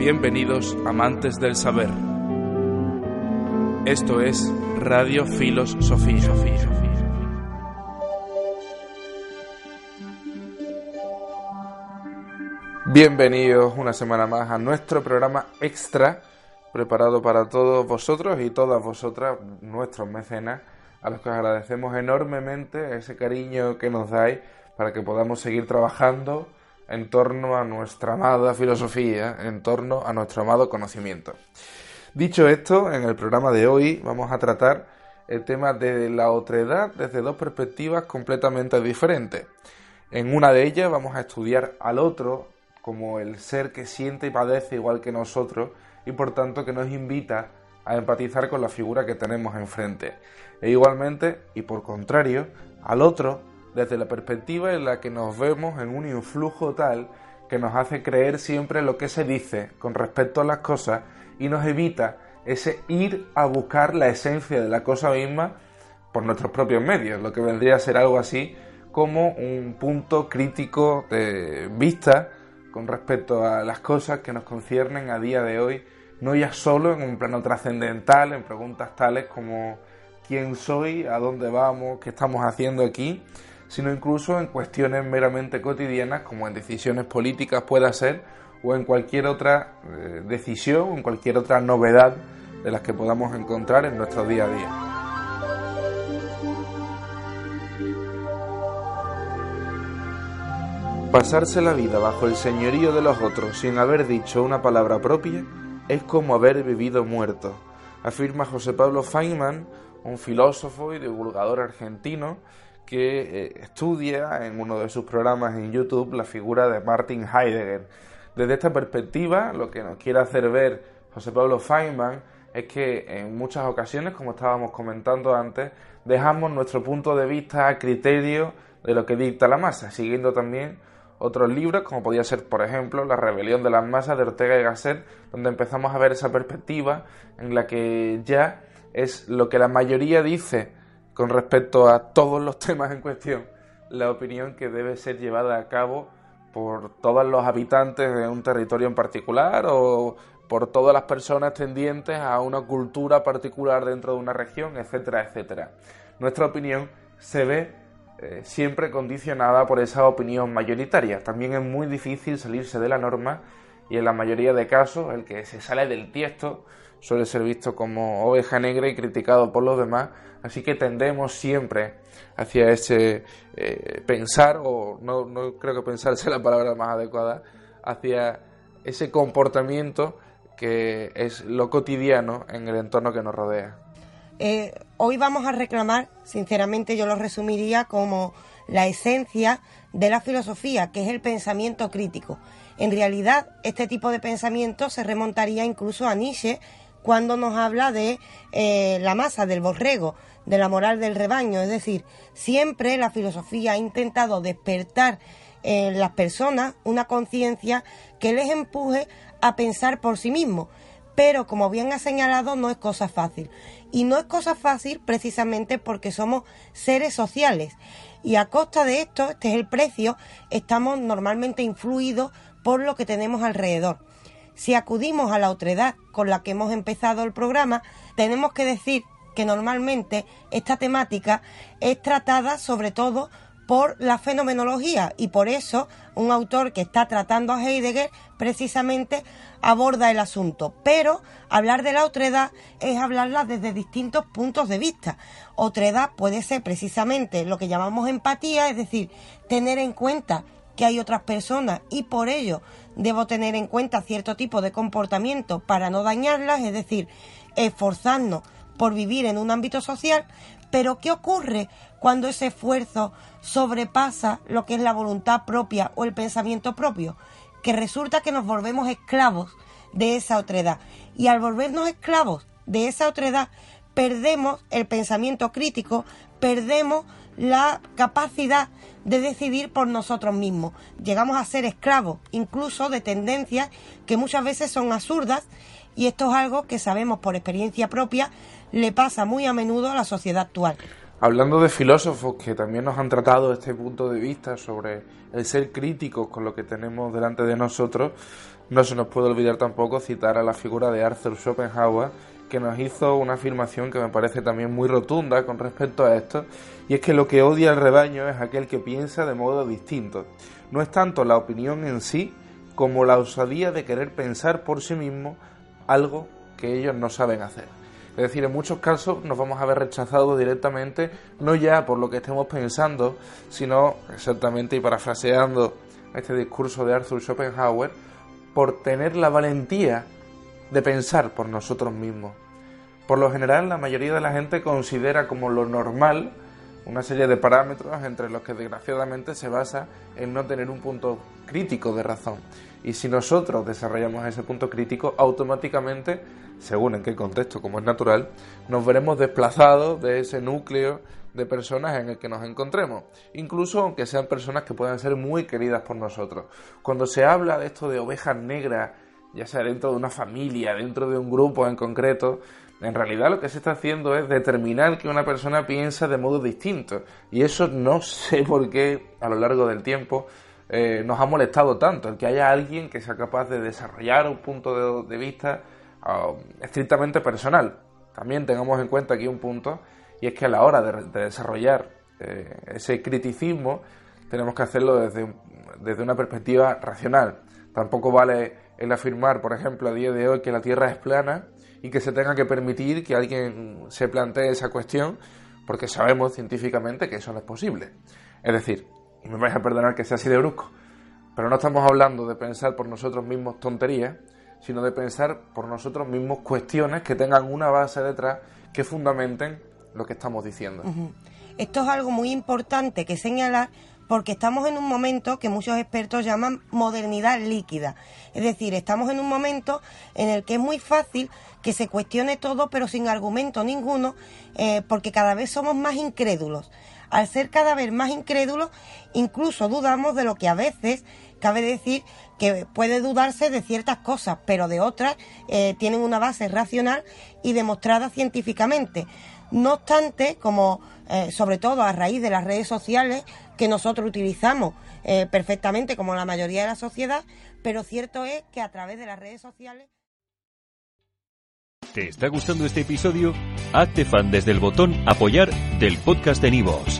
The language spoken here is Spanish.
Bienvenidos amantes del saber. Esto es Radio Filos Sofía. Bienvenidos una semana más a nuestro programa extra preparado para todos vosotros y todas vosotras, nuestros mecenas, a los que os agradecemos enormemente ese cariño que nos dais para que podamos seguir trabajando en torno a nuestra amada filosofía, en torno a nuestro amado conocimiento. Dicho esto, en el programa de hoy vamos a tratar el tema de la otredad desde dos perspectivas completamente diferentes. En una de ellas vamos a estudiar al otro como el ser que siente y padece igual que nosotros y por tanto que nos invita a empatizar con la figura que tenemos enfrente. E igualmente, y por contrario, al otro desde la perspectiva en la que nos vemos en un influjo tal que nos hace creer siempre lo que se dice con respecto a las cosas y nos evita ese ir a buscar la esencia de la cosa misma por nuestros propios medios, lo que vendría a ser algo así como un punto crítico de vista con respecto a las cosas que nos conciernen a día de hoy, no ya solo en un plano trascendental, en preguntas tales como quién soy, a dónde vamos, qué estamos haciendo aquí, sino incluso en cuestiones meramente cotidianas como en decisiones políticas pueda ser o en cualquier otra eh, decisión o en cualquier otra novedad de las que podamos encontrar en nuestro día a día. Pasarse la vida bajo el señorío de los otros sin haber dicho una palabra propia es como haber vivido muerto, afirma José Pablo Feynman, un filósofo y divulgador argentino que eh, estudia en uno de sus programas en YouTube la figura de Martin Heidegger. Desde esta perspectiva, lo que nos quiere hacer ver José Pablo Feynman es que en muchas ocasiones, como estábamos comentando antes, dejamos nuestro punto de vista a criterio de lo que dicta la masa, siguiendo también otros libros, como podía ser, por ejemplo, La rebelión de las masas de Ortega y Gasset, donde empezamos a ver esa perspectiva en la que ya es lo que la mayoría dice con respecto a todos los temas en cuestión, la opinión que debe ser llevada a cabo por todos los habitantes de un territorio en particular o por todas las personas tendientes a una cultura particular dentro de una región, etcétera, etcétera. Nuestra opinión se ve eh, siempre condicionada por esa opinión mayoritaria. También es muy difícil salirse de la norma y en la mayoría de casos el que se sale del tiesto suele ser visto como oveja negra y criticado por los demás, así que tendemos siempre hacia ese eh, pensar, o no, no creo que pensar sea la palabra más adecuada, hacia ese comportamiento que es lo cotidiano en el entorno que nos rodea. Eh, hoy vamos a reclamar, sinceramente yo lo resumiría como la esencia de la filosofía, que es el pensamiento crítico. En realidad, este tipo de pensamiento se remontaría incluso a Nietzsche cuando nos habla de eh, la masa, del borrego, de la moral del rebaño. Es decir, siempre la filosofía ha intentado despertar en las personas una conciencia que les empuje a pensar por sí mismos. Pero, como bien ha señalado, no es cosa fácil. Y no es cosa fácil precisamente porque somos seres sociales. Y a costa de esto, este es el precio, estamos normalmente influidos por lo que tenemos alrededor. Si acudimos a la otredad con la que hemos empezado el programa, tenemos que decir que normalmente esta temática es tratada sobre todo por la fenomenología y por eso un autor que está tratando a Heidegger precisamente aborda el asunto. Pero hablar de la otredad es hablarla desde distintos puntos de vista. Otredad puede ser precisamente lo que llamamos empatía, es decir, tener en cuenta que hay otras personas y por ello debo tener en cuenta cierto tipo de comportamiento para no dañarlas, es decir, esforzarnos por vivir en un ámbito social, pero ¿qué ocurre cuando ese esfuerzo sobrepasa lo que es la voluntad propia o el pensamiento propio? Que resulta que nos volvemos esclavos de esa otredad. Y al volvernos esclavos de esa otredad, perdemos el pensamiento crítico, perdemos la capacidad de decidir por nosotros mismos. Llegamos a ser esclavos incluso de tendencias que muchas veces son absurdas y esto es algo que sabemos por experiencia propia le pasa muy a menudo a la sociedad actual. Hablando de filósofos que también nos han tratado este punto de vista sobre el ser críticos con lo que tenemos delante de nosotros, no se nos puede olvidar tampoco citar a la figura de Arthur Schopenhauer, que nos hizo una afirmación que me parece también muy rotunda con respecto a esto, y es que lo que odia el rebaño es aquel que piensa de modo distinto. No es tanto la opinión en sí como la osadía de querer pensar por sí mismo algo que ellos no saben hacer. Es decir, en muchos casos nos vamos a ver rechazados directamente, no ya por lo que estemos pensando, sino exactamente y parafraseando este discurso de Arthur Schopenhauer, por tener la valentía de pensar por nosotros mismos. Por lo general, la mayoría de la gente considera como lo normal una serie de parámetros entre los que desgraciadamente se basa en no tener un punto crítico de razón. Y si nosotros desarrollamos ese punto crítico, automáticamente, según en qué contexto, como es natural, nos veremos desplazados de ese núcleo de personas en el que nos encontremos, incluso aunque sean personas que puedan ser muy queridas por nosotros. Cuando se habla de esto de ovejas negras, ya sea dentro de una familia, dentro de un grupo en concreto, en realidad lo que se está haciendo es determinar que una persona piensa de modo distinto. Y eso no sé por qué a lo largo del tiempo eh, nos ha molestado tanto, el que haya alguien que sea capaz de desarrollar un punto de, vista ah, estrictamente personal. También tengamos en cuenta aquí un punto, y es que a la hora de, desarrollar eh, ese criticismo tenemos que hacerlo desde, desde una perspectiva racional. Tampoco vale el afirmar, por ejemplo, a día de hoy que la Tierra es plana y que se tenga que permitir que alguien se plantee esa cuestión porque sabemos científicamente que eso no es posible. Es decir, y me vais a perdonar que sea así de brusco, pero no estamos hablando de pensar por nosotros mismos tonterías, sino de pensar por nosotros mismos cuestiones que tengan una base detrás que fundamenten lo que estamos diciendo. Esto es algo muy importante que señalar porque estamos en un momento que muchos expertos llaman modernidad líquida. Es decir, estamos en un momento en el que es muy fácil que se cuestione todo pero sin argumento ninguno eh, porque cada vez somos más incrédulos. Al ser cada vez más incrédulos, incluso dudamos de lo que a veces cabe decir que puede dudarse de ciertas cosas, pero de otras eh, tienen una base racional y demostrada científicamente. No obstante, como eh, sobre todo a raíz de las redes sociales que nosotros utilizamos eh, perfectamente como la mayoría de la sociedad, pero cierto es que a través de las redes sociales... ¿Te está gustando este episodio? Hazte fan desde el botón apoyar del podcast de Nivos.